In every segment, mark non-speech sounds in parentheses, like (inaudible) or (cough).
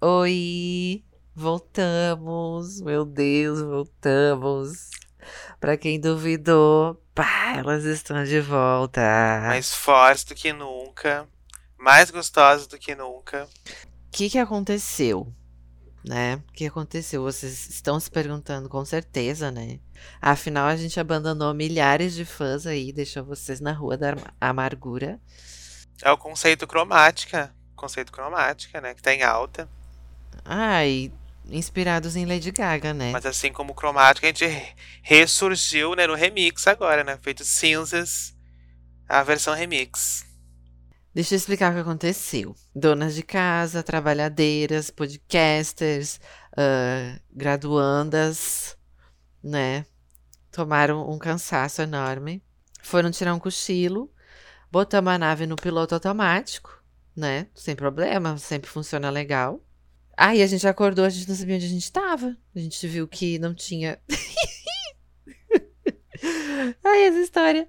Oi, voltamos, meu Deus, voltamos. Pra quem duvidou, pá, elas estão de volta. Mais fortes do que nunca, mais gostosas do que nunca. O que, que aconteceu? Né? O que aconteceu? Vocês estão se perguntando com certeza, né? Afinal, a gente abandonou milhares de fãs aí, deixou vocês na rua da amargura. É o conceito cromática. Conceito cromática, né? Que tá em alta. Ai, inspirados em Lady Gaga, né? Mas assim como cromática, a gente ressurgiu né, no remix agora, né? Feito cinzas, a versão remix. Deixa eu explicar o que aconteceu. Donas de casa, trabalhadeiras, podcasters, uh, graduandas, né? Tomaram um cansaço enorme. Foram tirar um cochilo. Botamos a nave no piloto automático, né? Sem problema, sempre funciona legal. Aí a gente acordou, a gente não sabia onde a gente tava. A gente viu que não tinha. (laughs) Ai, essa história.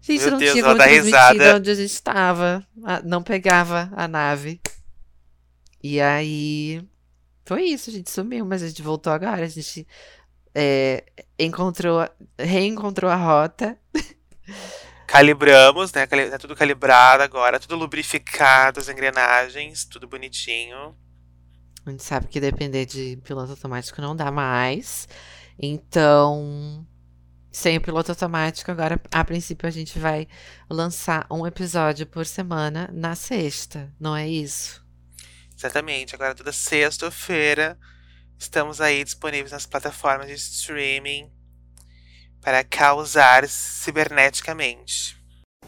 A gente Meu não Deus, tinha como transmitir onde a gente estava. Não pegava a nave. E aí. Foi isso, a gente sumiu, mas a gente voltou agora. A gente é, encontrou, reencontrou a rota. Calibramos, né? Tá tudo calibrado agora, tudo lubrificado, as engrenagens, tudo bonitinho. A gente sabe que depender de piloto automático não dá mais. Então, sem o piloto automático, agora, a princípio, a gente vai lançar um episódio por semana na sexta, não é isso? Exatamente, agora toda sexta-feira estamos aí disponíveis nas plataformas de streaming para causar ciberneticamente.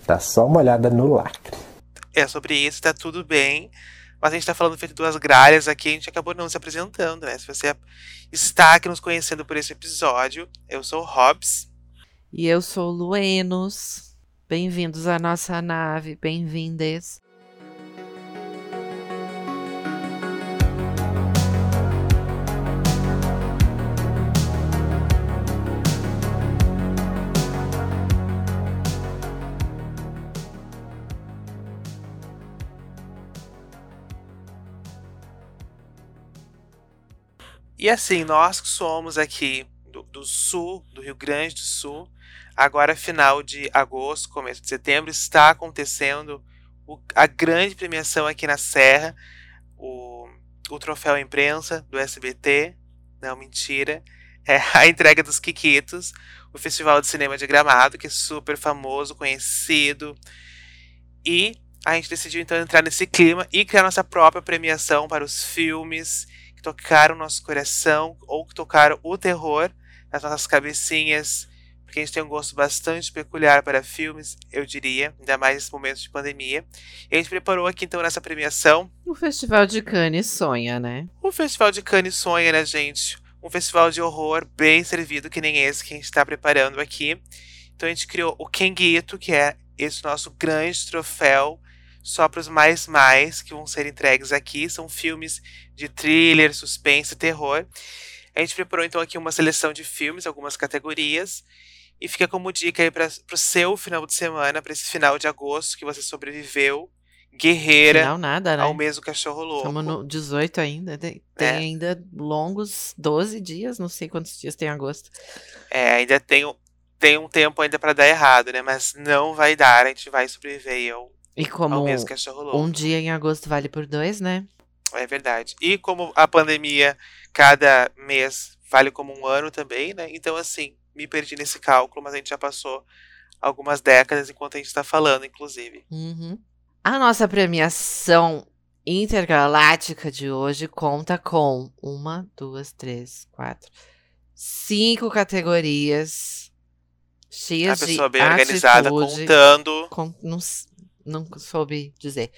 Dá só uma olhada no lacre. É sobre isso, tá tudo bem. Mas a gente tá falando feito duas gralhas aqui, a gente acabou não se apresentando, né? Se você está aqui nos conhecendo por esse episódio, eu sou o Hobbs. E eu sou o Luenos. Bem-vindos à nossa nave, bem-vindes. E assim, nós que somos aqui do, do sul, do Rio Grande do Sul, agora final de agosto, começo de setembro, está acontecendo o- a grande premiação aqui na Serra, o, o troféu imprensa do SBT, não, mentira, é a (laughs) entrega dos Kikitos, o Festival de Cinema de Gramado, que é super famoso, conhecido, e a gente decidiu então entrar nesse clima e criar nossa própria premiação para os filmes que tocaram nosso coração ou que tocaram o terror nas nossas cabecinhas, porque a gente tem um gosto bastante peculiar para filmes, eu diria, ainda mais nesse momento de pandemia. E a gente preparou aqui então nessa premiação O Festival de Cannes sonha, né? o Festival de Cannes sonha, né, gente? Um festival de horror bem servido, que nem esse que a gente está preparando aqui. Então a gente criou o Kenguito, que é esse nosso grande troféu só para os mais mais que vão ser entregues aqui. São filmes de thriller, suspense, terror. A gente preparou então aqui uma seleção de filmes, algumas categorias. E fica como dica aí para o seu final de semana, para esse final de agosto que você sobreviveu, guerreira, Final nada, né? ao mês do cachorro louco. Estamos no 18 ainda. Tem, É. ainda longos 12 dias, não sei quantos dias tem em agosto. É, ainda tem, um- tem um tempo ainda pra dar errado, né? Mas não vai dar, a gente vai sobreviver E como um dia em agosto vale por dois, né? É verdade. E como a pandemia, cada mês vale como um ano também, né? Então, assim, me perdi nesse cálculo, mas a gente já passou algumas décadas enquanto a gente tá falando, inclusive. Uhum. A nossa premiação intergaláctica de hoje conta com uma, duas, três, quatro, cinco categorias A cheias de pessoa bem organizada, atitude. contando. com- não, não soube dizer.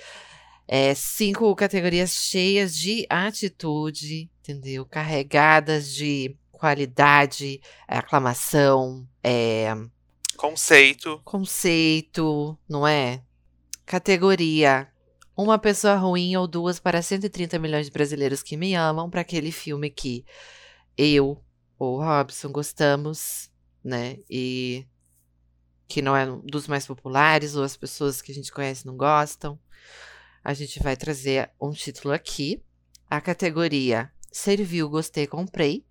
É, cinco categorias cheias de atitude, entendeu? Carregadas de qualidade, aclamação, é, Conceito. conceito, não é? Categoria. Uma pessoa ruim ou duas para 130 milhões de brasileiros que me amam, para aquele filme que eu ou o Robson gostamos, né? E que não é dos mais populares, ou as pessoas que a gente conhece não gostam. A gente vai trazer um título aqui. a categoria Serviu, Gostei, Comprei.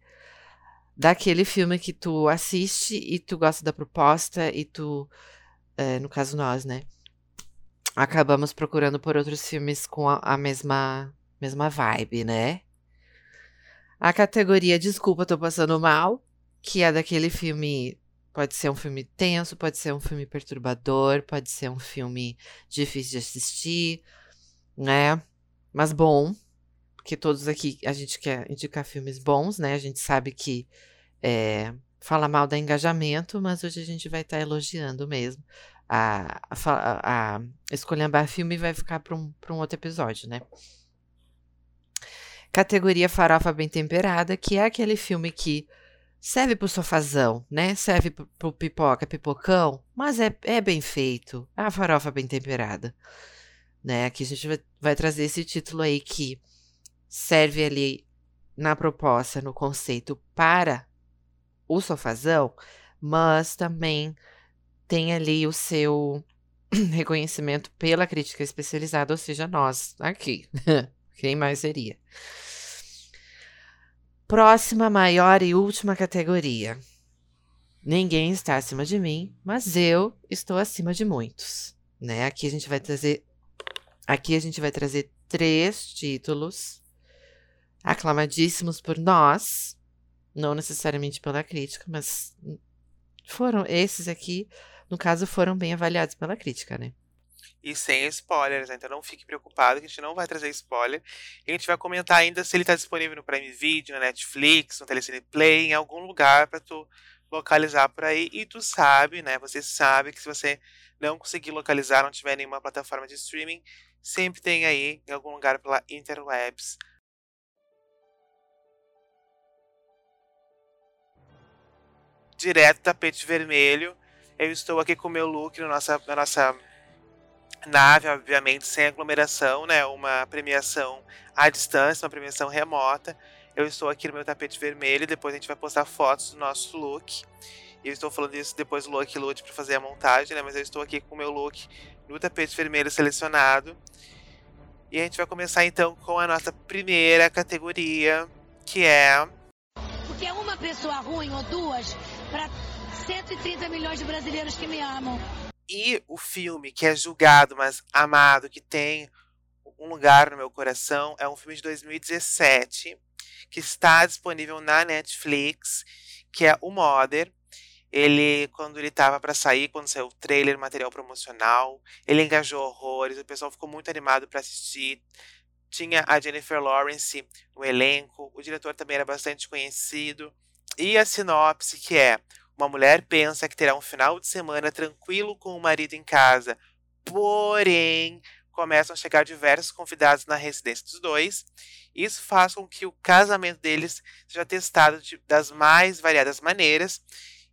Daquele filme que tu assiste e tu gosta da proposta e tu, é, no caso nós, né? Acabamos procurando por outros filmes com a, a mesma, mesma vibe, né? A categoria Desculpa, tô passando mal, que é daquele filme Pode ser um filme tenso, pode ser um filme perturbador, pode ser um filme difícil de assistir, né? Mas bom, porque todos aqui a gente quer indicar filmes bons, né? A gente sabe que é, fala mal da engajamento, mas hoje a gente vai estar tá elogiando mesmo. A, a, a, a filme vai ficar para um, um outro episódio, né? Categoria Farofa Bem Temperada, que é aquele filme que serve pro sofazão, né? Serve pro, pipoca, pipocão, mas é, é bem feito. É a farofa bem temperada. Né? Aqui a gente vai, vai trazer esse título aí que serve ali na proposta, no conceito para o sofazão, mas também tem ali o seu (clears throat) reconhecimento pela crítica especializada, ou seja, nós aqui. (laughs) Quem mais seria? Próxima, maior e última categoria. Ninguém está acima de mim, mas eu estou acima de muitos, né? Aqui a gente vai trazer aqui a gente vai trazer três títulos aclamadíssimos por nós, não necessariamente pela crítica, mas foram esses aqui, no caso, foram bem avaliados pela crítica, né? E sem spoilers, né? então não fique preocupado que a gente não vai trazer spoiler. E a gente vai comentar ainda se ele está disponível no Prime Video, na Netflix, no Telecine Play, em algum lugar para tu localizar por aí. E tu sabe, né? Você sabe que se você não conseguir localizar, não tiver nenhuma plataforma de streaming, sempre tem aí em algum lugar pela interwebs. Direto tapete vermelho. Eu estou aqui com o meu look na nossa, na nossa nave, obviamente, sem aglomeração, né? Uma premiação à distância, uma premiação remota. Eu estou aqui no meu tapete vermelho, depois a gente vai postar fotos do nosso look. Eu estou falando isso depois do look lute para fazer a montagem, né? Mas eu estou aqui com o meu look no tapete vermelho selecionado. E a gente vai começar então com a nossa primeira categoria, que é. Porque uma pessoa ruim ou duas para 130 milhões de brasileiros que me amam. E o filme que é julgado, mas amado, que tem um lugar no meu coração, é um filme de 2017 que está disponível na Netflix, que é o Mother. Ele, quando ele estava para sair, quando saiu o trailer, material promocional, ele engajou horrores, o pessoal ficou muito animado para assistir. Tinha a Jennifer Lawrence no elenco, o diretor também era bastante conhecido. E a sinopse, que é uma mulher pensa que terá um final de semana tranquilo com o marido em casa, porém começam a chegar diversos convidados na residência dos dois. Isso faz com que o casamento deles seja testado de, das mais variadas maneiras.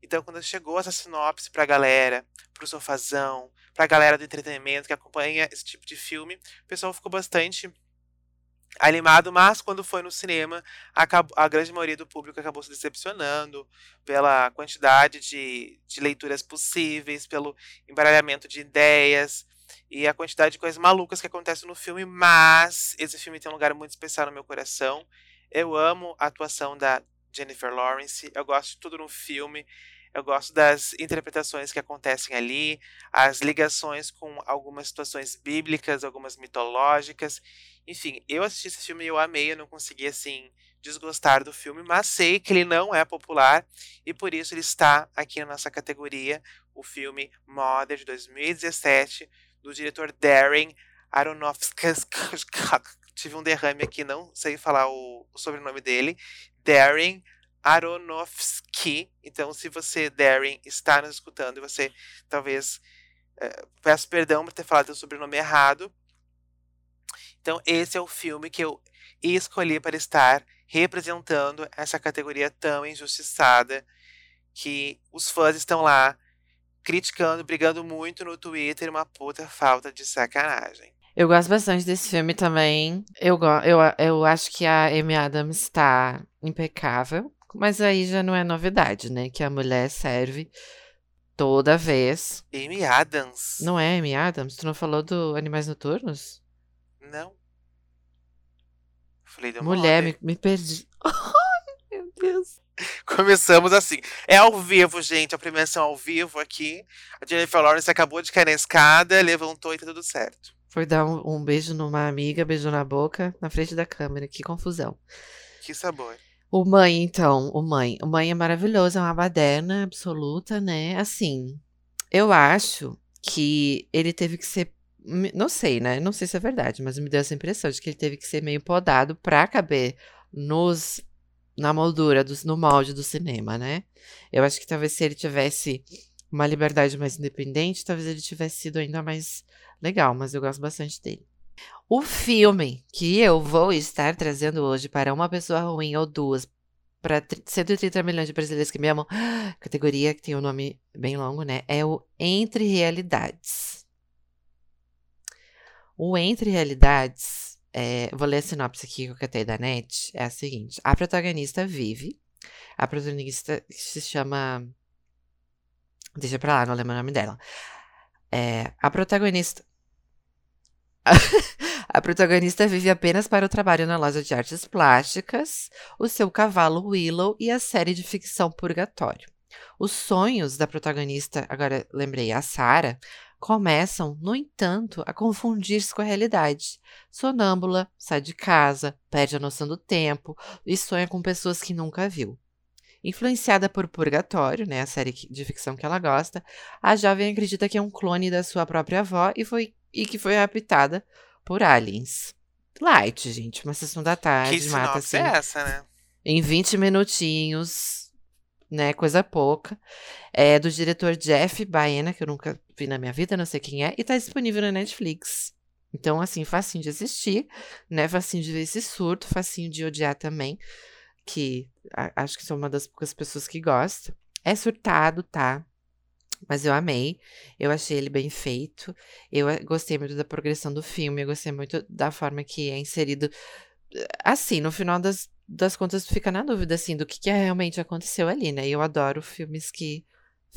Então, quando chegou essa sinopse para a galera, para o sofazão, para a galera do entretenimento que acompanha esse tipo de filme, o pessoal ficou bastante animado, mas quando foi no cinema, acabou, a grande maioria do público acabou se decepcionando pela quantidade de, de leituras possíveis, pelo embaralhamento de ideias e a quantidade de coisas malucas que acontecem no filme, mas esse filme tem um lugar muito especial no meu coração. Eu amo a atuação da Jennifer Lawrence, eu gosto de tudo no filme. Eu gosto das interpretações que acontecem ali, as ligações com algumas situações bíblicas, algumas mitológicas. Enfim, eu assisti esse filme e eu amei, eu não consegui, assim, desgostar do filme, mas sei que ele não é popular e por isso ele está aqui na nossa categoria, o filme Mother de 2017, do diretor Darren Aronofsky. (laughs) Tive um derrame aqui, não sei falar o, o sobrenome dele. Darren Aronofsky. Então, se você, Darren, está nos escutando e você talvez. É, peço perdão por ter falado o sobrenome errado. Então, esse é o filme que eu escolhi para estar representando essa categoria tão injustiçada que os fãs estão lá criticando, brigando muito no Twitter, uma puta falta de sacanagem. Eu gosto bastante desse filme também. Eu, eu, eu acho que a Amy Adams está impecável. Mas aí já não é novidade, né? Que a mulher serve toda vez. Amy Adams. Não é Amy Adams? Tu não falou do Animais Noturnos? Não. Falei, deu Mulher, me, me perdi. (laughs) Ai, meu Deus. Começamos assim. É ao vivo, gente. A premiação ao vivo aqui. A Jennifer Lawrence acabou de cair na escada, levantou e tá tudo certo. Foi dar um, um beijo numa amiga, beijo na boca, na frente da câmera. Que confusão. Que sabor. O Mãe, então, o Mãe. O Mãe é maravilhoso, é uma baderna absoluta, né? Assim, eu acho que ele teve que ser. Não sei, né? Não sei se é verdade, mas me deu essa impressão de que ele teve que ser meio podado pra caber nos. Na moldura, dos, no molde do cinema, né? Eu acho que talvez se ele tivesse uma liberdade mais independente, talvez ele tivesse sido ainda mais legal, mas eu gosto bastante dele. O filme que eu vou estar trazendo hoje para uma pessoa ruim ou duas, para 130 milhões de brasileiros que me amam, (gasps) categoria que tem um nome bem longo, né? É o Entre Realidades. O Entre Realidades, é, vou ler a sinopse aqui que eu catei da net, é a seguinte. A protagonista vive, a protagonista se chama... Deixa pra lá, não lembro o nome dela. É, a protagonista... (laughs) A protagonista vive apenas para o trabalho na loja de artes plásticas, o seu cavalo Willow e a série de ficção Purgatório. Os sonhos da protagonista, agora lembrei, a Sarah, começam, no entanto, a confundir-se com a realidade. Sonâmbula, sai de casa, perde a noção do tempo e sonha com pessoas que nunca viu. Influenciada por Purgatório, né, a série de ficção que ela gosta, a jovem acredita que é um clone da sua própria avó e, foi, e que foi raptada por aliens. Light, gente, uma sessão da tarde, que mata sinopse assim é essa, né? em 20 minutinhos, né? Coisa pouca. É do diretor Jeff Baena, que eu nunca vi na minha vida, não sei quem é, e tá disponível na Netflix. Então, assim, facinho de assistir, né? Facinho de ver esse surto, facinho de odiar também, que a- acho que sou uma das poucas pessoas que gosta. É surtado, tá? Mas eu amei, eu achei ele bem feito, eu eh, gostei muito da progressão do filme, eu gostei muito da forma que é inserido. Assim, no final das, das contas, tu fica na dúvida, assim, do que, que realmente aconteceu ali, né? E eu adoro filmes que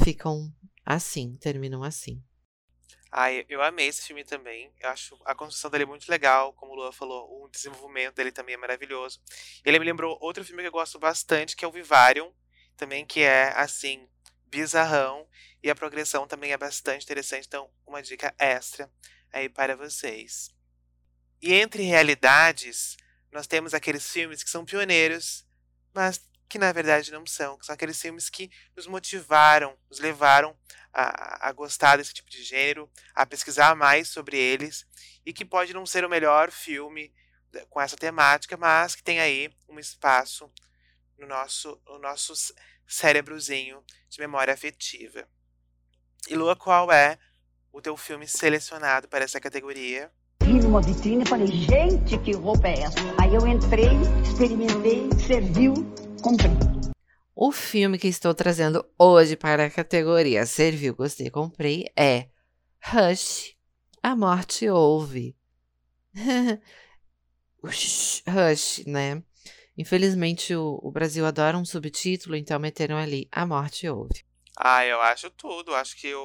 ficam assim, terminam assim. Ai, eu amei esse filme também. Eu acho a construção dele muito legal, como o Lua falou, o desenvolvimento dele também é maravilhoso. Ele me lembrou outro filme que eu gosto bastante, que é o Vivarium, também que é assim, bizarrão, e a progressão também é bastante interessante, então uma dica extra aí para vocês. E entre realidades, nós temos aqueles filmes que são pioneiros, mas que na verdade não são, que são aqueles filmes que nos motivaram, nos levaram a, a gostar desse tipo de gênero, a pesquisar mais sobre eles e que pode não ser o melhor filme da- com essa temática, mas que tem aí um espaço no nosso, no nosso cérebrozinho de memória afetiva. E Lua, qual é o teu filme selecionado para essa categoria? Vi numa vitrine e falei, gente, que roupa é essa? Aí eu entrei, experimentei, serviu, comprei. O filme que estou trazendo hoje para a categoria Serviu, Gostei, Comprei é Rush, A Morte Ouve. (laughs) Rush, né? Infelizmente o, o Brasil adora um subtítulo, então meteram ali A Morte Ouve. Ah, eu acho tudo. Acho que o,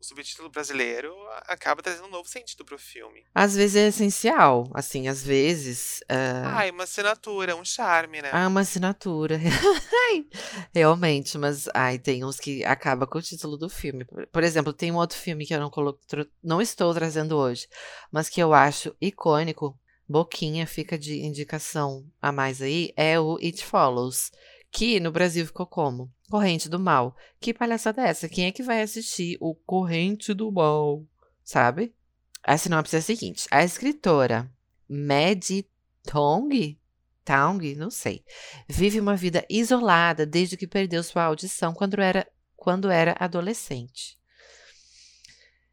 o- subtítulo brasileiro acaba trazendo um novo sentido pro filme. Às vezes é essencial, assim, às vezes ah, Ai, uma assinatura, um charme, né? há uma assinatura. (laughs) Realmente, mas ai, tem uns que acaba com o título do filme. Por, exemplo, tem um outro filme que eu não, colo- tro- não estou trazendo hoje, mas que eu acho icônico. Boquinha fica de indicação a mais aí, é o It Follows. Que no Brasil ficou como? Corrente do Mal. Que palhaçada é essa? Quem é que vai assistir o Corrente do Mal? Sabe? A sinopse é a seguinte: a escritora Maddie Tong, Tong, não sei, vive uma vida isolada desde que perdeu sua audição quando era, quando era adolescente.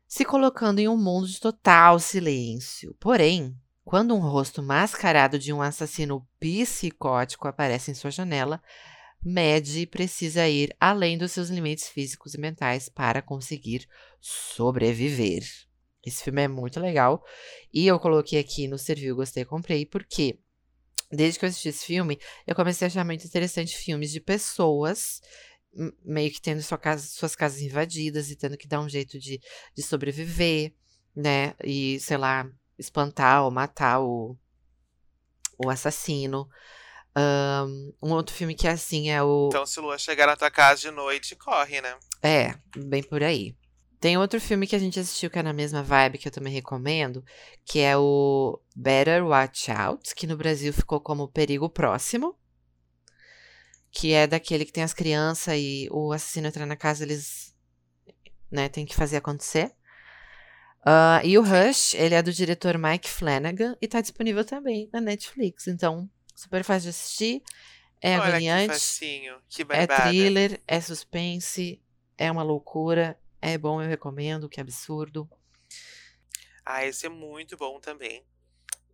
Se colocando em um mundo de total silêncio. Porém, quando um rosto mascarado de um assassino psicótico aparece em sua janela, Maddie precisa ir além dos seus limites físicos e mentais para conseguir sobreviver. Esse filme é muito legal. E eu coloquei aqui no Serviu, Gostei, Comprei, porque desde que eu assisti esse filme, eu comecei a achar muito interessante filmes de pessoas meio que tendo sua casa- suas casas invadidas e tendo que dar um jeito de, de sobreviver, né? E, sei lá, espantar ou matar o, o assassino. Um, um outro filme que é assim é o. Então, se Lua chegar na tua casa de noite, corre, né? É, bem por aí. Tem outro filme que a gente assistiu que é na mesma vibe, que eu também recomendo, que é o Better Watch Out, que no Brasil ficou como Perigo Próximo. Que é daquele que tem as crianças e o assassino entra na casa, eles né, tem que fazer acontecer. Uh, e o Rush, ele é do diretor Mike Flanagan e tá disponível também na Netflix. Então, super fácil de assistir. É Olha agoniante. que facinho, que É thriller, é suspense, é uma loucura, é bom, eu recomendo, que absurdo. Ah, esse é muito bom também.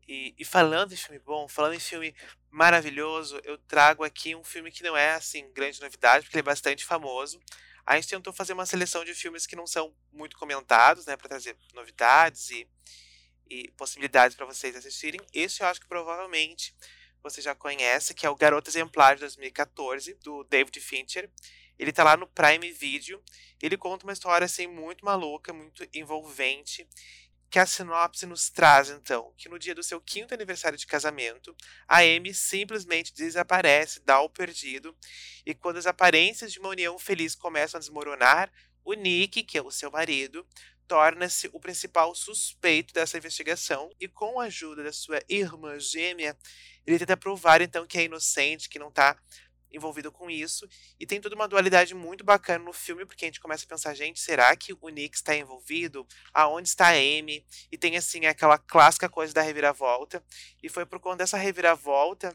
E, e falando em filme bom, falando em filme maravilhoso, eu trago aqui um filme que não é, assim, grande novidade, porque ele é bastante famoso. A gente tentou fazer uma seleção de filmes que não são muito comentados, né, para trazer novidades e, e possibilidades para vocês assistirem. Esse eu acho que provavelmente você já conhece, que é o Garoto Exemplar de 2014, do David Fincher. Ele tá lá no Prime Video. Ele conta uma história assim muito maluca, muito envolvente, que a sinopse nos traz então que no dia do seu quinto aniversário de casamento, a Amy simplesmente desaparece, dá o perdido, e quando as aparências de uma união feliz começam a desmoronar, o Nick, que é o seu marido, torna-se o principal suspeito dessa investigação e com a ajuda da sua irmã gêmea, ele tenta provar então que é inocente, que não está envolvido com isso. E tem toda uma dualidade muito bacana no filme, porque a gente começa a pensar, gente, será que o Nick está envolvido? Aonde está a Amy? E tem assim aquela clássica coisa da reviravolta. E foi por conta dessa reviravolta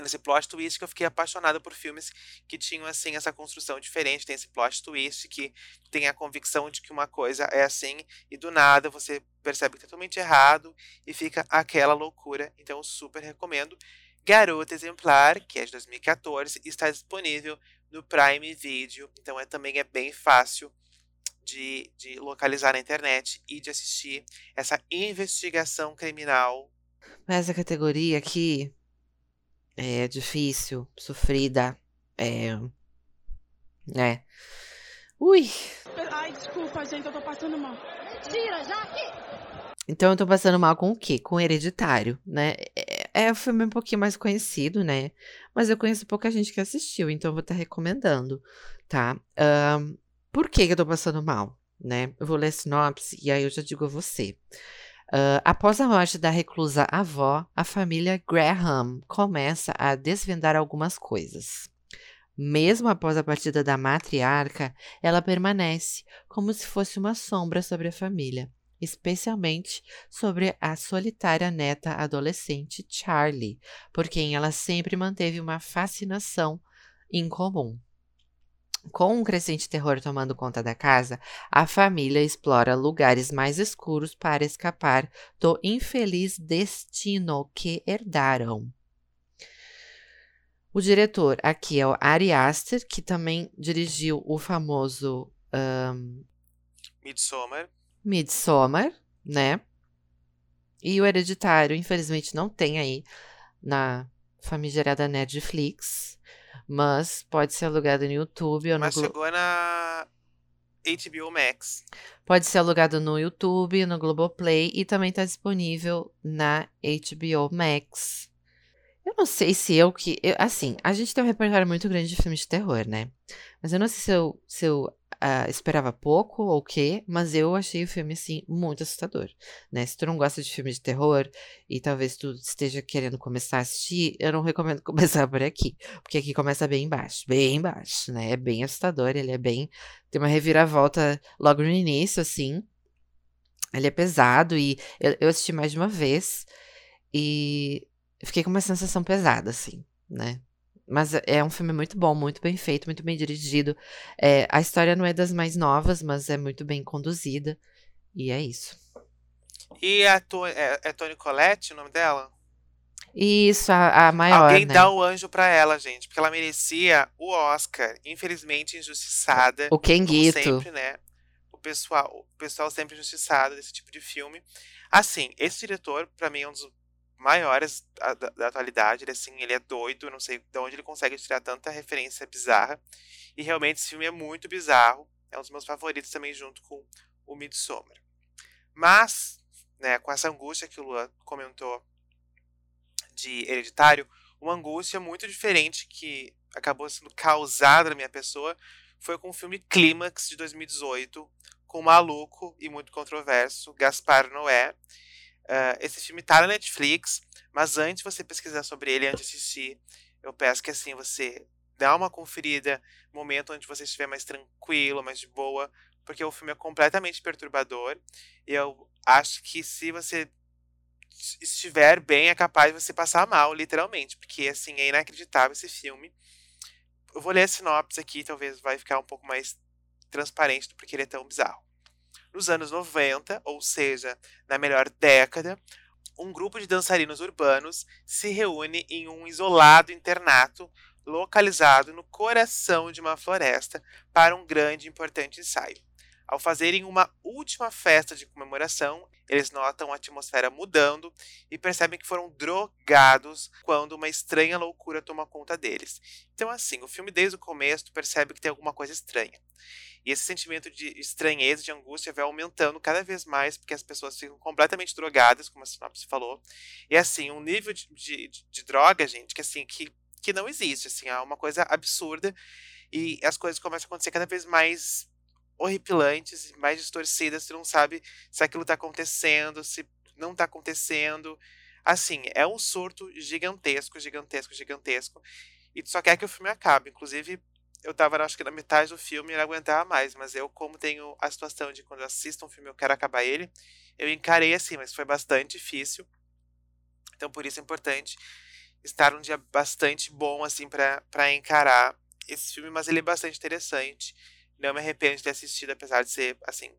nesse plot twist que eu fiquei apaixonada por filmes que tinham assim essa construção diferente, tem esse plot twist que tem a convicção de que uma coisa é assim e do nada você percebe que é totalmente errado e fica aquela loucura. Então super recomendo. Garota Exemplar, que é de 2014, está disponível no Prime Video, então é também é bem fácil de, de localizar na internet e de assistir essa investigação criminal. Mas a categoria aqui é difícil, sofrida, é. É. Ui! Ai, desculpa, gente, eu tô passando mal. Mentira, já Então eu tô passando mal com o quê? Com Hereditário, né? É, é um filme um pouquinho mais conhecido, né? Mas eu conheço pouca gente que assistiu, então eu vou estar recomendando, tá? Ahn, por que, eu tô passando mal, né? Eu vou ler a sinopse e aí eu já digo a você. Ah, após a morte da reclusa avó, a família Graham começa a desvendar algumas coisas. Mesmo após a partida da matriarca, ela permanece como se fosse uma sombra sobre a família, especialmente sobre a solitária neta adolescente Charlie, por quem ela sempre manteve uma fascinação incomum. Com um crescente terror tomando conta da casa, a família explora lugares mais escuros para escapar do infeliz destino que herdaram. O diretor aqui é o Ari Aster, que também dirigiu o famoso ahn, Midsommar. Midsommar, né? E o Hereditário, infelizmente, não tem aí na famigerada Netflix, mas pode ser alugado no YouTube ou no Mas Glo- chegou na HBO Max. Pode ser alugado no YouTube, no Globoplay e também está disponível na HBO Max. Eu não sei se eu que. eu- assim, a gente tem um repertório muito grande de filmes de terror, né? Mas eu não sei se eu, se eu ah, esperava pouco ou o quê, mas eu achei o filme, assim, muito assustador, né? Se tu não gosta de filme de terror e talvez tu esteja querendo começar a assistir, eu não recomendo (laughs) começar por aqui, porque aqui começa bem baixo, bem baixo, né? É bem assustador, ele é bem. Tem uma reviravolta logo no início, assim. Ele é pesado e eu, eu assisti mais de uma vez e eu fiquei com uma sensação pesada, assim, né? Mas é- um filme muito bom, muito bem feito, muito bem dirigido. É, a história não é das mais novas, mas é muito bem conduzida. E é isso. E a to é, é Toni Collette o nome dela? Isso, a, a maior, Alguém né? dá o anjo pra ela, gente. Porque ela merecia o Oscar. Infelizmente injustiçada. O Kenguito. sempre, né? O pessoal, o pessoal sempre injustiçado desse tipo de filme. Assim, esse diretor, pra mim, é um dos maiores da, da- da atualidade. Ele, assim, ele é doido. Não sei de onde ele consegue tirar tanta referência bizarra. E realmente esse filme é muito bizarro. É um dos meus favoritos também, junto com o Midsommar. Mas, né, com essa angústia que o Luan comentou de Hereditário, uma angústia muito diferente que acabou sendo causada na minha pessoa foi com o filme Clímax de 2018, com o maluco e muito controverso Gaspar Noé. Uh, esse filme tá na Netflix, mas antes de você pesquisar sobre ele, antes de assistir, eu peço que assim você dá uma conferida momento onde você estiver mais tranquilo, mais de boa, porque o filme é completamente perturbador. E eu acho que se você estiver bem, é capaz de você passar mal, literalmente, porque assim é inacreditável esse filme. Eu vou ler a sinopse aqui, talvez vai ficar um pouco mais transparente do porque ele é tão bizarro. Nos anos 90, ou seja, na melhor década, um grupo de dançarinos urbanos se reúne em um isolado internato localizado no coração de uma floresta para um grande e importante ensaio. Ao fazerem uma última festa de comemoração, eles notam a atmosfera mudando e percebem que foram drogados quando uma estranha loucura toma conta deles. Então, assim, o filme desde o começo percebe que tem alguma coisa estranha. E esse sentimento de estranheza, de angústia, vai aumentando cada vez mais, porque as pessoas ficam completamente drogadas, como a sinopse falou. E assim, um nível de, de, de droga, gente, que assim, que, que não existe, assim, é uma coisa absurda. E as coisas começam a acontecer cada vez mais horripilantes, mais distorcidas, você não sabe se aquilo está acontecendo, se não está acontecendo. Assim, é um surto gigantesco, gigantesco, gigantesco. E tu só quer que o filme acabe. Inclusive, eu tava, acho que na metade do filme e não aguentava mais. Mas eu, como tenho a situação de quando eu assisto um filme eu quero acabar ele, eu encarei assim, mas foi bastante difícil. Então, por isso é importante estar um dia bastante bom, assim, para encarar esse filme. Mas ele é bastante interessante. Não me arrependo de ter assistido, apesar de ser, assim,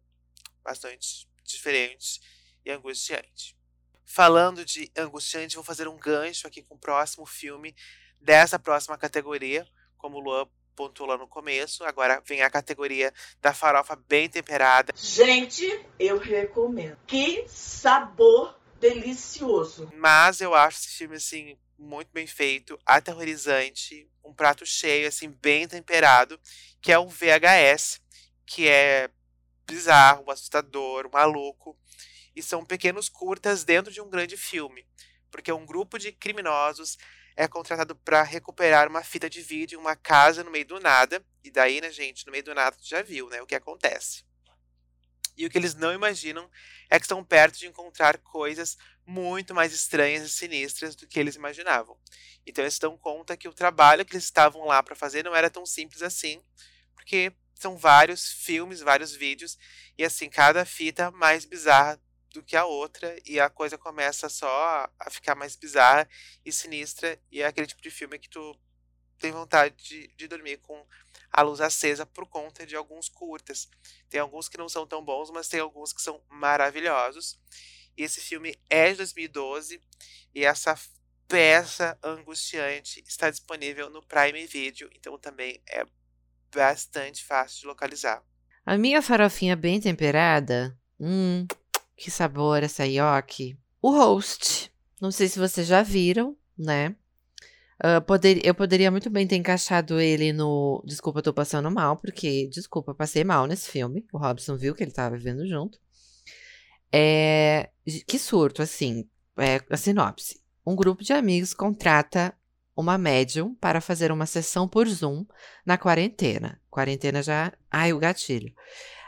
bastante diferente e angustiante. Falando de angustiante, vou fazer um gancho aqui com o próximo filme dessa próxima categoria, como o Luan pontuou lá no começo. Agora vem a categoria da farofa bem temperada. Gente, eu recomendo. Que sabor delicioso. Mas eu acho esse filme, assim, muito bem feito, aterrorizante, um prato cheio, assim, bem temperado, que é o VHS, que é bizarro, assustador, maluco, e são pequenos curtas dentro de um grande filme, porque um grupo de criminosos é contratado para recuperar uma fita de vídeo em uma casa no meio do nada, e daí, né, gente, no meio do nada tu já viu, né, o que acontece. E o que eles não imaginam é que estão perto de encontrar coisas muito mais estranhas e sinistras do que eles imaginavam. Então eles dão conta que o trabalho que eles estavam lá para fazer não era tão simples assim, porque são vários filmes, vários vídeos, e assim, cada fita mais bizarra do que a outra, e a coisa começa só a ficar mais bizarra e sinistra, e é aquele tipo de filme que tu tem vontade de, de dormir com a luz acesa por conta de alguns curtas. Tem alguns que não são tão bons, mas tem alguns que são maravilhosos. Esse filme é de 2012 e essa peça angustiante está disponível no Prime Video, então também é bastante fácil de localizar. A minha farofinha bem temperada, hum, que sabor essa ioki. O Host, não sei se vocês já viram, né? Uh, poder, eu poderia muito bem ter encaixado ele no. Desculpa, tô passando mal, porque, desculpa, passei mal nesse filme. O Robson viu que ele tava vivendo junto. É, que surto, assim. É, a sinopse. Um grupo de amigos contrata uma médium para fazer uma sessão por Zoom na quarentena. Quarentena já. Ai, o gatilho.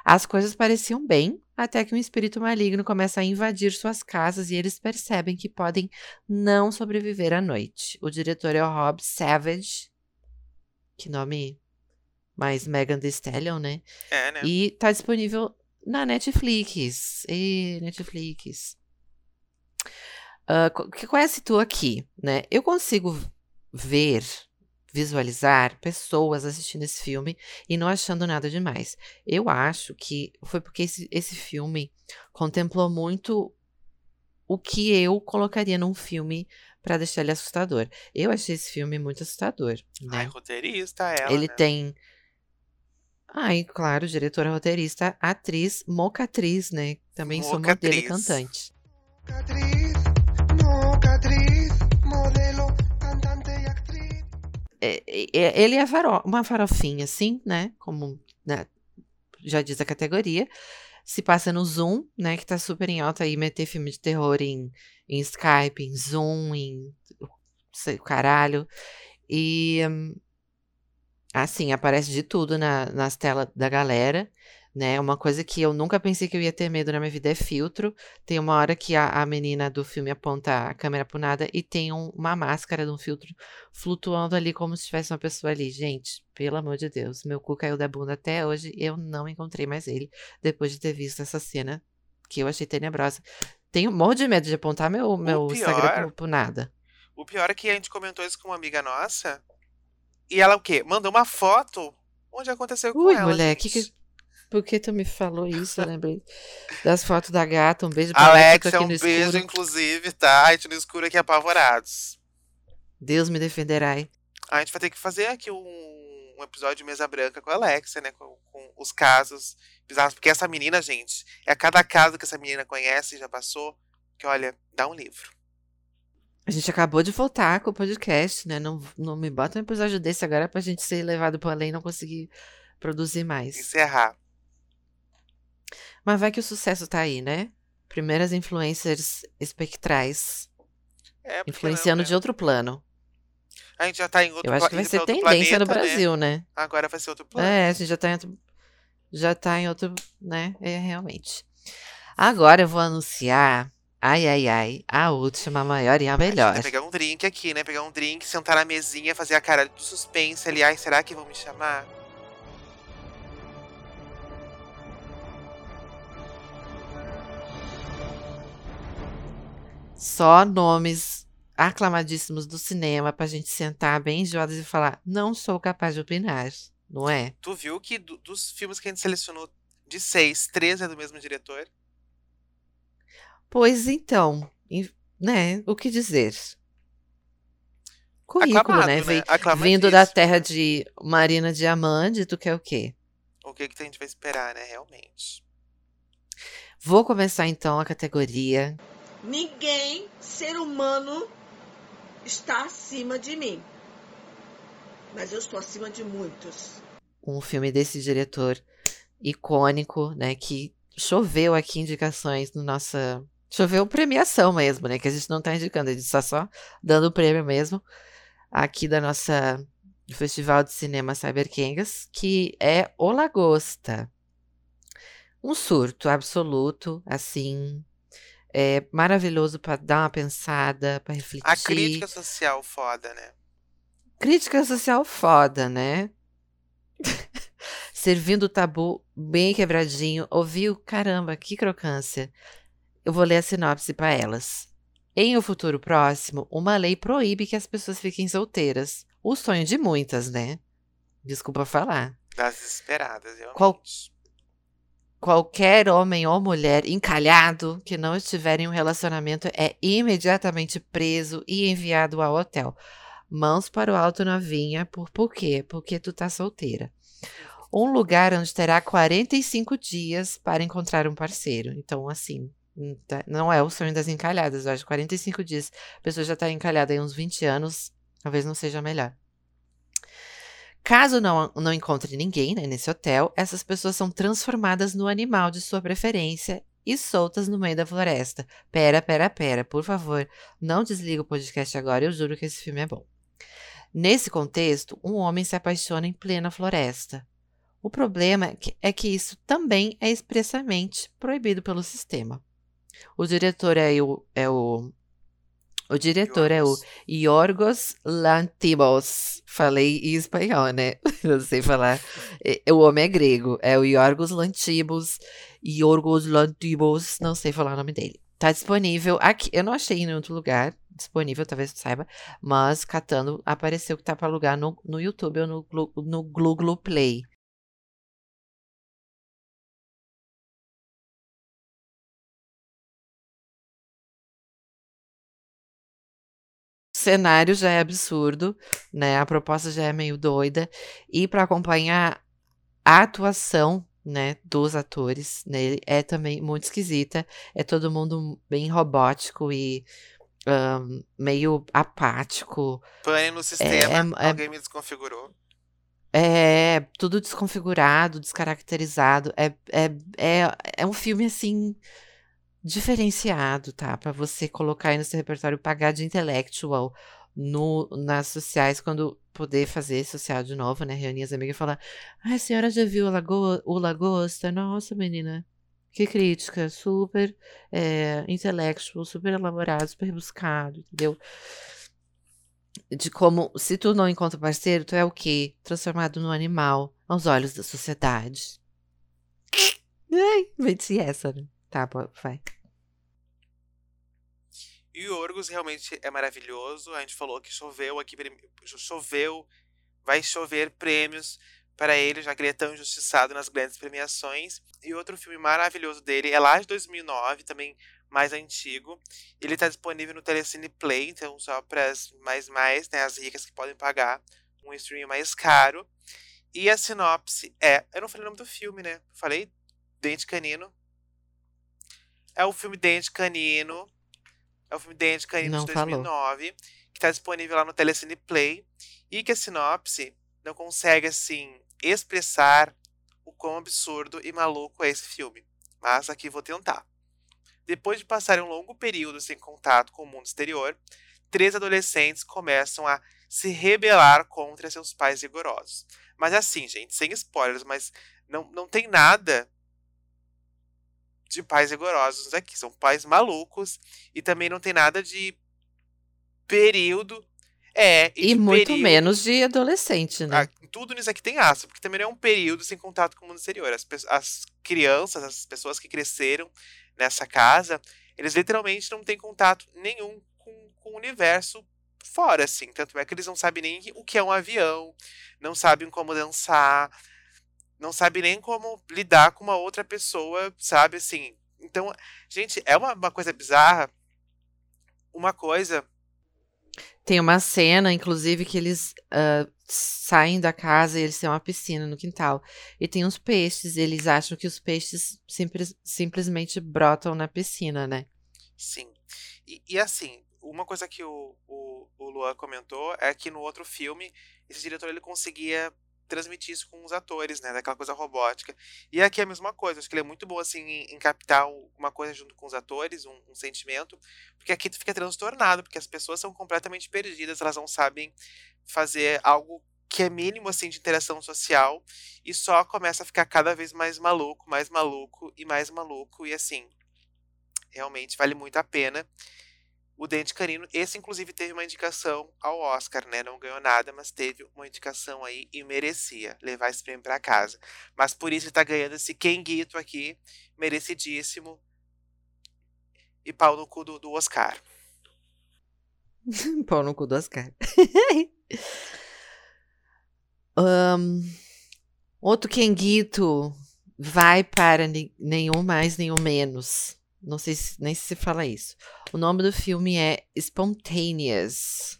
As coisas pareciam bem, até que um espírito maligno começa a invadir suas casas e eles percebem que podem não sobreviver à noite. O diretor é o Rob Savage. Que nome mais Megan Thee Stallion, né? É, né? E tá disponível na Netflix. E Netflix. Uh, que conhece tu aqui, né? Eu consigo ver visualizar pessoas assistindo esse filme e não achando nada demais. Eu acho que foi porque esse, esse filme contemplou muito o que eu colocaria num filme para deixar ele assustador. Eu achei esse filme muito assustador. Né? Ai, roteirista ela. Ele né? tem. Ai, claro, diretora, roteirista, atriz, mocatriz, né? Também sou modelo e cantante. Mocatriz, mocatriz, modelo, cantante e atriz. É, é, ele é faro uma farofinha, assim, né? Como né? já diz a categoria. Se passa no Zoom, né? Que tá super em alta aí, meter filme de terror em, em Skype, em Zoom, em sei, caralho. E hum, assim, aparece de tudo na, nas telas da galera né? Uma coisa que eu nunca pensei que eu ia ter medo na minha vida é filtro. Tem uma hora que a, a menina do filme aponta a câmera pro nada e tem um- uma máscara de um filtro flutuando ali como se tivesse uma pessoa ali. Gente, pelo amor de Deus, meu cu caiu da bunda até hoje. Eu não encontrei mais ele depois de ter visto essa cena que eu achei tenebrosa. Tenho um monte de medo de apontar meu, meu Instagram pior- pro, pro nada. O pior é que a gente comentou isso com uma amiga nossa. E ela o quê? Mandou uma foto onde aconteceu com Ui, ela. mulher, que que... por que tu me falou isso? Eu (laughs) lembrei das fotos da gata. Um beijo pra Alex, é um beijo, escuro. inclusive, tá? A gente no escuro aqui apavorados. Deus me defenderá. A gente vai ter que fazer aqui um, um episódio de Mesa Branca com a Alexia, né? Com, com os casos bizarros. Porque essa menina, gente, é cada caso que essa menina conhece e já passou. Que olha, dá um livro. A gente acabou de voltar com o podcast, né? Não, não me bota um episódio desse agora pra gente ser levado pro além e não conseguir produzir mais. Encerrar. Mas vai que o sucesso tá aí, né? Primeiras influencers espectrais, É, influenciando não, de né? outro plano. A gente já tá em outro Eu acho que vai ser tendência no planeta, né? Brasil, né? Agora vai ser outro plano. É, a gente já tá em outro. Já tá em outro, né? É, realmente. Agora eu vou anunciar. Ai, ai, ai. A última, a maior e a A melhor. vai pegar um drink aqui, né? Pegar um drink, sentar na mesinha, fazer a cara do suspense ali. Ai, será que vão me chamar? Só nomes aclamadíssimos do cinema pra gente sentar bem enjoadas e falar: não sou capaz de opinar, não é? Tu viu que do- dos filmes que a gente selecionou de seis, três é do mesmo diretor? Pois então, né? O que dizer? Currículo, Aclamado, né? né? Vindo da terra de Marina Diamante, tu quer o quê? O que, que a gente vai esperar, né? Realmente. Vou começar então a categoria. Ninguém, ser humano, está acima de mim. Mas eu estou acima de muitos. um filme desse diretor icônico, né? Que choveu aqui indicações no nossa. Choveu premiação mesmo, né? Que a gente não tá indicando, a gente está só dando o prêmio mesmo. Aqui da nossa Festival de Cinema Cyberkengas, que é O Lagosta. Um surto absoluto, assim. É maravilhoso para dar uma pensada, para refletir. A crítica social foda, né? Crítica social foda, né? (laughs) Servindo o tabu bem quebradinho. Ouviu? Caramba, que crocância. Eu vou ler a sinopse para elas. Em um futuro próximo, uma lei proíbe que as pessoas fiquem solteiras. O sonho de muitas, né? Desculpa falar. Das desesperadas, realmente. Qual- Qualquer homem ou mulher encalhado que não estiver em um relacionamento é imediatamente preso e enviado ao hotel. Mãos para o alto, novinha. Por, por quê? Porque tu tá solteira. Um lugar onde terá 45 dias para encontrar um parceiro. Então, assim, não tá- não é o sonho das encalhadas. Eu acho que 45 dias. A pessoa já tá encalhada em uns 20 anos. Talvez não seja melhor. Caso não, não encontre ninguém né, nesse hotel, essas pessoas são transformadas no animal de sua preferência e soltas no meio da floresta. Pera, pera, pera, por favor, não desliga o podcast agora, eu juro que esse filme é bom. Nesse contexto, um homem se apaixona em plena floresta. O problema é que, é que isso também é expressamente proibido pelo sistema. O diretor é o. É o, o diretor é o Yorgos Lantimos. Falei em espanhol, né? (laughs) Não sei falar. É, O homem é grego. É o Yorgos Lantimos. Yorgos Lantimos. Não sei falar o nome dele. Tá disponível aqui. Eu não achei em outro lugar. Disponível, talvez tu saiba. Mas catando, apareceu que tá pra alugar no, no YouTube ou no, no Google Play. Cenário já é absurdo, né? A proposta já é meio doida. E para acompanhar a atuação, né, dos atores nele é também muito esquisita. É todo mundo bem robótico e ahn, meio apático. Pane no sistema. é- Alguém me desconfigurou. É tudo desconfigurado, descaracterizado. É, é, é, é um filme, assim, diferenciado, tá? Pra você colocar aí no seu repertório, pagar de intellectual no, nas sociais, quando poder fazer social de novo, né? Reunir as amigas e falar: Ai, a senhora já viu o, lago o Lagosta? Nossa, menina. Que crítica, super é, intellectual, super elaborado, super buscado, entendeu? de como, se tu não encontra parceiro, tu é o quê? Transformado num animal aos olhos da sociedade. Ai, meti essa, né? Tá, vai. E o Orgos realmente é maravilhoso. A gente falou que choveu aqui, choveu, vai chover prêmios para ele, já que ele é tão injustiçado nas grandes premiações. E outro filme maravilhoso dele é lá de 2009, também mais antigo. Ele está disponível no Telecine Play, então só para as mais mais, né, as ricas que podem pagar um streaming mais caro. E a sinopse é, eu não falei o nome do filme, né? Falei Dente Canino. É o filme Dente Canino. É o filme Dente Canino não de 2009, falou. que está disponível lá no Telecine Play e que a sinopse não consegue assim expressar o quão absurdo e maluco é esse filme. Mas aqui vou tentar. Depois de passarem um longo período sem contato com o mundo exterior, três adolescentes começam a se rebelar contra seus pais rigorosos. Mas assim, gente, sem spoilers, mas não, não tem nada de pais rigorosos aqui. São pais malucos e também não tem nada de período. É, e, e muito período, menos de adolescente, né? Ah, tudo nisso aqui tem aço, porque também não é um período sem contato com o mundo exterior. As, as crianças, as pessoas que cresceram nessa casa, eles literalmente não têm contato nenhum com, com o universo fora, assim. Tanto é que eles não sabem nem o que é um avião, não sabem como dançar, não sabem nem como lidar com uma outra pessoa, sabe, assim. Então, gente, é uma, uma coisa bizarra. Uma coisa tem uma cena, inclusive, que eles uh, saem da casa e eles têm uma piscina no quintal. E tem uns peixes, eles acham que os peixes simples, simplesmente brotam na piscina, né? Sim. E, e assim, uma coisa que o, o, o Luan comentou é que no outro filme, esse diretor ele conseguia transmitir isso com os atores, né? Daquela coisa robótica. E aqui é a mesma coisa. Acho que ele é muito bom, assim, em, em captar uma coisa junto com os atores, um, um, sentimento. Porque aqui tu fica transtornado, porque as pessoas são completamente perdidas, elas não sabem fazer algo que é mínimo, assim, de interação social. E só começa a ficar cada vez mais maluco, mais maluco e mais maluco. E assim, realmente vale muito a pena o Dente Canino. Esse, inclusive, teve uma indicação ao Oscar, né? Não ganhou nada, mas teve uma indicação aí e merecia levar esse prêmio para casa. Mas por isso ele tá ganhando esse Kenguito aqui, merecidíssimo. E pau no cu do, do Oscar. (laughs) pau no cu do Oscar. (laughs) um, outro Kenguito vai para nenhum mais, nenhum menos. Não sei se, nem se fala isso. O nome do filme é Spontaneous.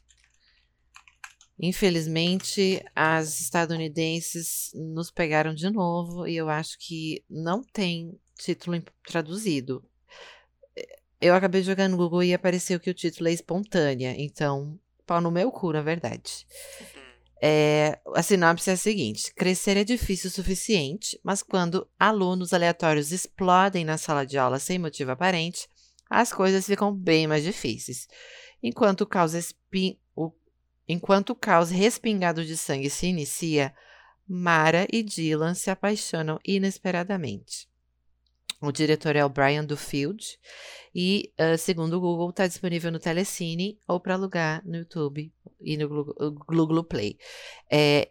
Infelizmente, as estadunidenses nos pegaram de novo e eu acho que não tem título traduzido. Eu acabei jogar no Google e apareceu que o título é espontânea, então, pau no meu cu, na verdade. É, a sinopse é a seguinte: crescer é difícil o suficiente, mas quando alunos aleatórios explodem na sala de aula sem motivo aparente, as coisas ficam bem mais difíceis. Enquanto o caos, o... Enquanto o caos respingado de sangue se inicia, Mara e Dylan se apaixonam inesperadamente. O diretor é o Brian Dufield e, uh, segundo o Google, está disponível no Telecine ou para alugar no YouTube e no Google Play. É,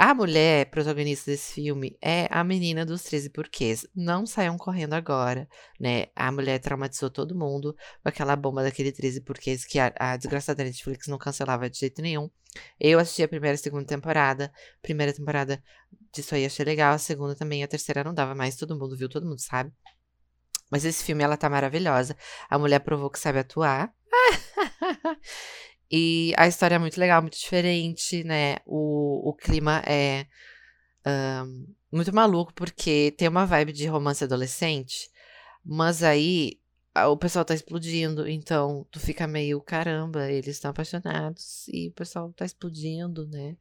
a mulher protagonista desse filme é a menina dos 13 porquês. Não saiam correndo agora, né? A mulher traumatizou todo mundo com aquela bomba daquele 13 porquês que a, a desgraçada Netflix não cancelava de jeito nenhum. Eu assisti a primeira e segunda temporada. Primeira temporada disso aí achei legal. A segunda também. A terceira não dava mais. Todo mundo viu, todo mundo sabe. Mas esse filme, ela tá maravilhosa. A mulher provou que sabe atuar. (laughs) e a história é muito legal, muito diferente, né? O, o clima é um, muito maluco, porque tem uma vibe de romance adolescente. Mas aí o pessoal tá explodindo, então tu fica meio, caramba, eles estão apaixonados e o pessoal tá explodindo, né?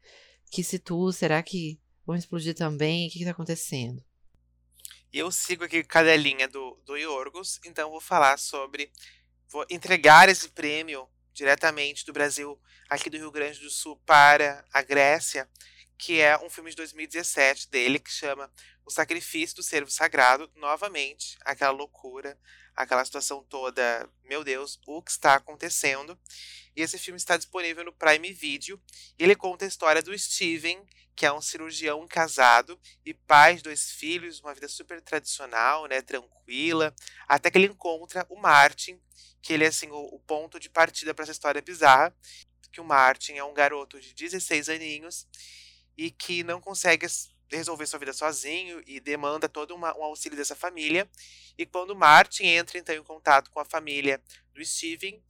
que se tu, será que vão explodir também? O que, que tá acontecendo? Eu sigo aqui cadelinha do, do Yorgos, então vou falar sobre. Vou entregar esse prêmio diretamente do Brasil, aqui do Rio Grande do Sul, para a Grécia, que é um filme de 2017 dele que chama O Sacrifício do Servo Sagrado. Novamente, aquela loucura, aquela situação toda, meu Deus, o que está acontecendo? E esse filme está disponível no Prime Video. Ele conta a história do Steven, que é um cirurgião casado e pai de dois filhos, uma vida super tradicional, né, tranquila, até que ele encontra o Martin, que ele é assim o, o ponto de partida para essa história bizarra, que o Martin é um garoto de 16 aninhos e que não consegue resolver sua vida sozinho e demanda todo uma, um auxílio dessa família. E quando Martin entra então em contato com a família do Steven,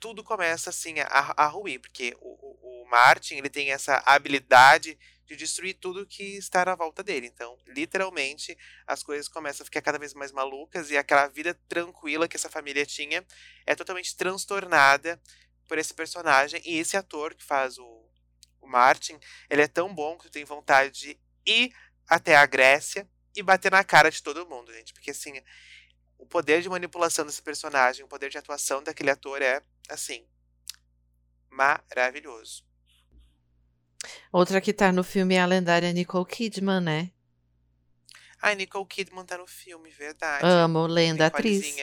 tudo começa assim a, a ruir, porque o, o, Martin ele tem essa habilidade de destruir tudo que está na volta dele. Então, literalmente, as coisas começam a ficar cada vez mais malucas e aquela vida tranquila que essa família tinha é totalmente transtornada por esse personagem e esse ator que faz o, o Martin, ele é tão bom que tu tem vontade de ir até a Grécia e bater na cara de todo mundo, gente, porque assim, o poder de manipulação desse personagem, o poder de atuação daquele ator é, assim, maravilhoso. Outra que tá no filme é a lendária Nicole Kidman, né? Ai, Nicole Kidman tá no filme, verdade. Amo, lenda, atriz.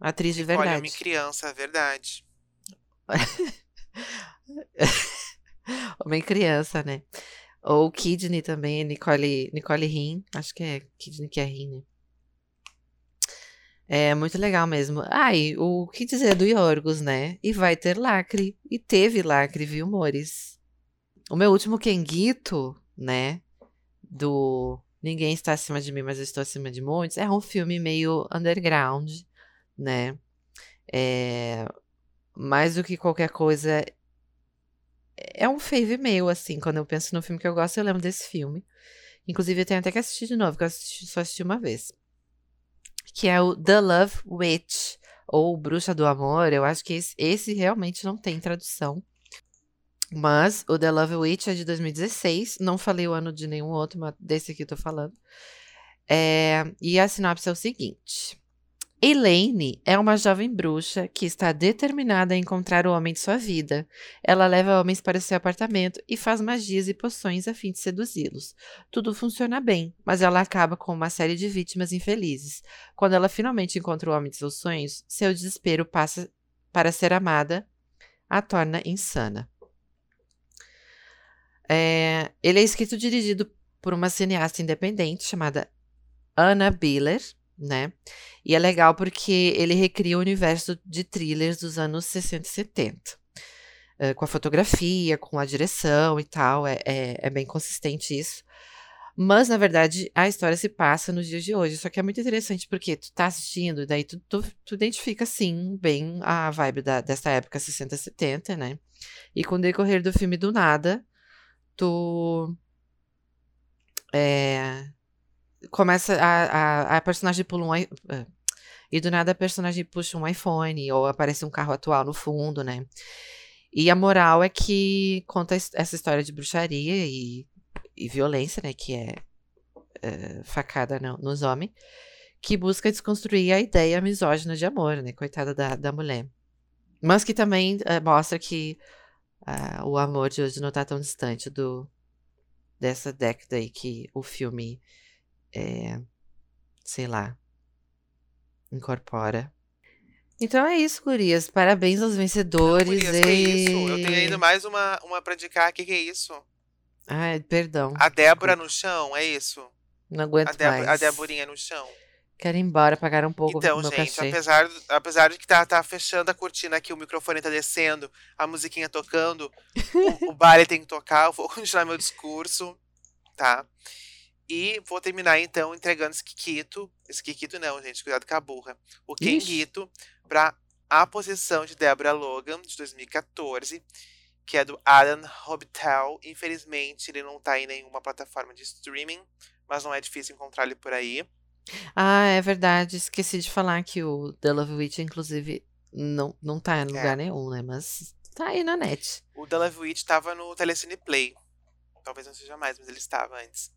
Atriz de Nicole verdade. é uma criança, verdade. (laughs) Homem criança, né? Ou Kidney também, Nicole, Nicole Rin. Acho que é Kidney que é Rin, né? É muito legal mesmo. Ai, ah, o que dizer do Yorgos, né? E vai ter lacre. E teve lacre, viu, amores? O meu último Kenguito, né? Do Ninguém Está Acima de Mim, mas Eu Estou Acima de Muitos. É um filme meio underground, né? É, mais do que qualquer coisa, é um fave meu, assim. Quando eu penso no filme que eu gosto, eu lembro desse filme. Inclusive, eu tenho até que assistir de novo, porque eu assisti, só assisti uma vez. Que é o The Love Witch, ou Bruxa do Amor. Eu acho que esse, esse realmente não tem tradução. Mas o The Love Witch é de 2016. Não falei o ano de nenhum outro, mas desse aqui eu tô falando. É, e a sinopse é o seguinte: Elaine é uma jovem bruxa que está determinada a encontrar o homem de sua vida. Ela leva homens para seu apartamento e faz magias e poções a fim de seduzi-los. Tudo funciona bem, mas ela acaba com uma série de vítimas infelizes. Quando ela finalmente encontra o homem de seus sonhos, seu desespero passa para ser amada, a torna insana. É, ele é escrito e dirigido por uma cineasta independente chamada Anna Biller né? E é legal porque ele recria o universo de thrillers dos anos 60 e 70. Uh, com a fotografia, com a direção e tal, é, é, é, bem consistente isso. Mas, na verdade, a história se passa nos dias de hoje. Só que é muito interessante porque tu tá assistindo, e daí tu, tu, tu, identifica, sim, bem a vibe da, dessa época 60, 70, né? E com o decorrer do filme do nada, tu. É, começa a, a, a personagem pula um. Uh, e do nada a personagem puxa um iPhone ou aparece um carro atual no fundo, né? E a moral é que conta essa história de bruxaria e, e violência, né? Que é uh, facada no, nos homens, que busca desconstruir a ideia misógina de amor, né? Coitada da, da mulher. Mas que também uh, mostra que uh, o amor de hoje não tá tão distante do dessa década aí que o filme é, sei lá, incorpora. Então é isso, Gurias. Parabéns aos vencedores. Não, gurias, e... que isso? Eu tenho ainda mais uma, uma pra indicar. O que, que é isso? Ai, perdão. A Débora no chão, é isso? Não aguento a Débora, mais. A Déborinha no chão. Quero ir embora, pagar um pouco então, meu gente, cachê. apesar, apesar de que tá, tá fechando a cortina aqui, o microfone tá descendo, a musiquinha tocando, o, o (laughs) baile tem que tocar, eu vou (laughs) continuar meu discurso, tá? E vou terminar então entregando esse Kikito. Esse Kikito não, gente, cuidado com a burra. O Kengito para a posição de Deborah Logan, de 2014, que é do Adam Hobital. Infelizmente, ele não tá em nenhuma plataforma de streaming, mas não é difícil encontrar ele por aí. Ah, é verdade. Esqueci de falar que o The Love Witch, inclusive, não, não tá em lugar é. nenhum, né? Mas tá aí na net. O The Love Witch tava no Telecine Play. Talvez não seja mais, mas ele estava antes.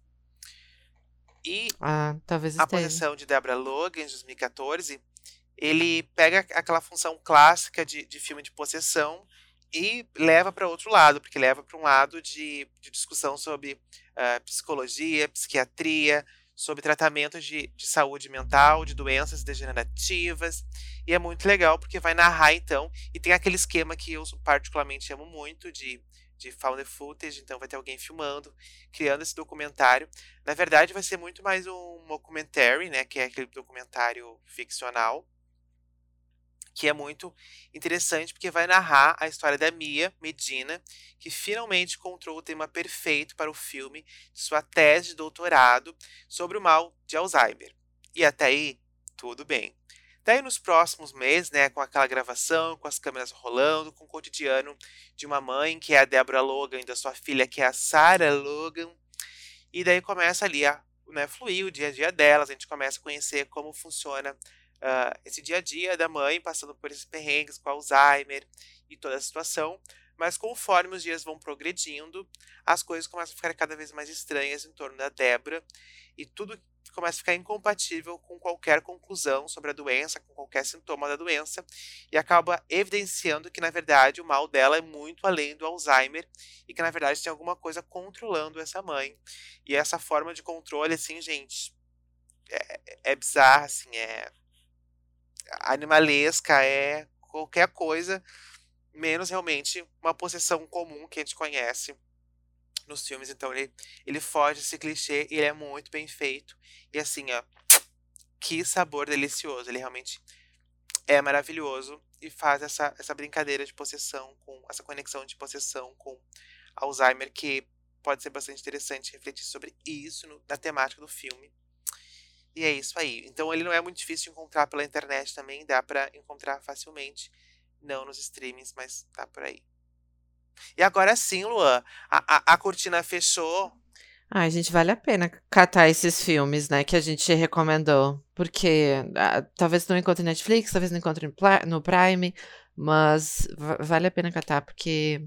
E Ah, talvez a esteja. possessão de Deborah Logan, de 2014, ele pega aquela função clássica de, de filme de possessão e leva para outro lado, porque leva para um lado de, de discussão sobre ah, psicologia, psiquiatria, sobre tratamento de, de saúde mental, de doenças degenerativas. E é muito legal, porque vai narrar, então, e tem aquele esquema que eu particularmente amo muito, de, de found footage, então vai ter alguém filmando, criando esse documentário. Na verdade, vai ser muito mais um documentary, né, que é aquele documentário ficcional, que é muito interessante porque vai narrar a história da Mia Medina, que finalmente encontrou o tema perfeito para o filme de sua tese de doutorado sobre o mal de Alzheimer. E até aí, tudo bem. Daí nos próximos meses, né, com aquela gravação, com as câmeras rolando, com o cotidiano de uma mãe, que é a Deborah Logan, e da sua filha, que é a Sarah Logan, e daí começa ali a né, fluir o dia a dia delas, a gente começa a conhecer como funciona ah, esse dia a dia da mãe, passando por esses perrengues com Alzheimer e toda a situação. Mas conforme os dias vão progredindo, as coisas começam a ficar cada vez mais estranhas em torno da Débora e tudo começa a ficar incompatível com qualquer conclusão sobre a doença, com qualquer sintoma da doença, e acaba evidenciando que, na verdade, o mal dela é muito além do Alzheimer e que, na verdade, tem alguma coisa controlando essa mãe. E essa forma de controle, assim, gente, é, é bizarra, assim, é animalesca, é qualquer coisa, menos realmente uma possessão comum que a gente conhece nos filmes. Então ele, ele foge desse clichê e ele é muito bem feito. E assim, ó, que sabor delicioso. Ele realmente é maravilhoso e faz essa, essa brincadeira de possessão, com essa conexão de possessão com Alzheimer, que pode ser bastante interessante refletir sobre isso no, na temática do filme. E é isso aí. Então ele não é muito difícil de encontrar pela internet também, dá pra encontrar facilmente. Não nos streamings, mas tá por aí. E agora sim, Luan, a, a, a cortina fechou. Ai, gente, vale a pena catar esses filmes, né, que a gente recomendou. Porque ah, talvez não encontre Netflix, talvez não encontre no Prime, mas va- vale a pena catar, porque.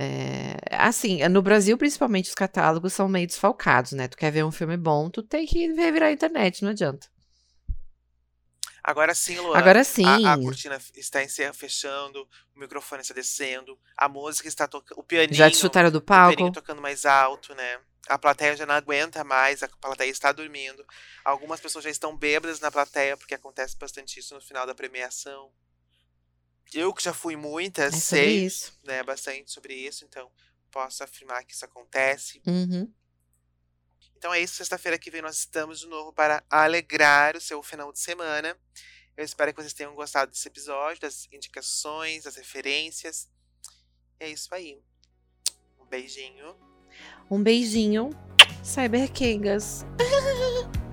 É, assim, no Brasil, principalmente, os catálogos são meio desfalcados, né? Tu quer ver um filme bom, tu tem que revirar a internet, não adianta. Agora sim, Luan. Agora sim. A, a cortina está fechando, o microfone está descendo, a música está tocando, o pianinho, Já te chutaram do o pianinho palco? tocando mais alto, né? A plateia já não aguenta mais, a plateia está dormindo. Algumas pessoas já estão bêbadas na plateia, porque acontece bastante isso no final da premiação. Eu que já fui muitas, É sei isso. né, bastante sobre isso, então posso afirmar que isso acontece. Uhum. Então é isso, sexta-feira que vem nós estamos de novo para alegrar o seu final de semana. Eu espero que vocês tenham gostado desse episódio, das indicações, das referências. É isso aí. Um beijinho. Um beijinho, Cyber Kengas. (laughs)